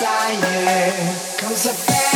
silent comes a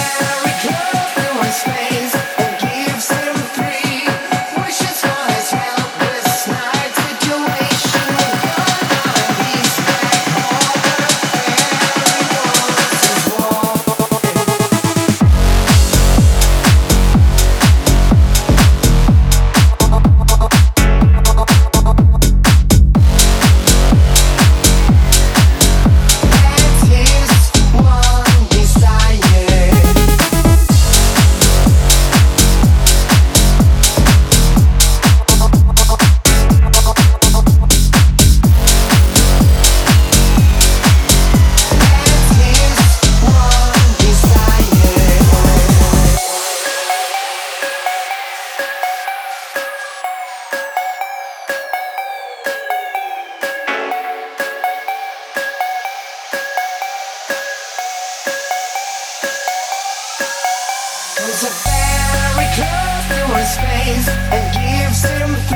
It's a very close to a space and gives them.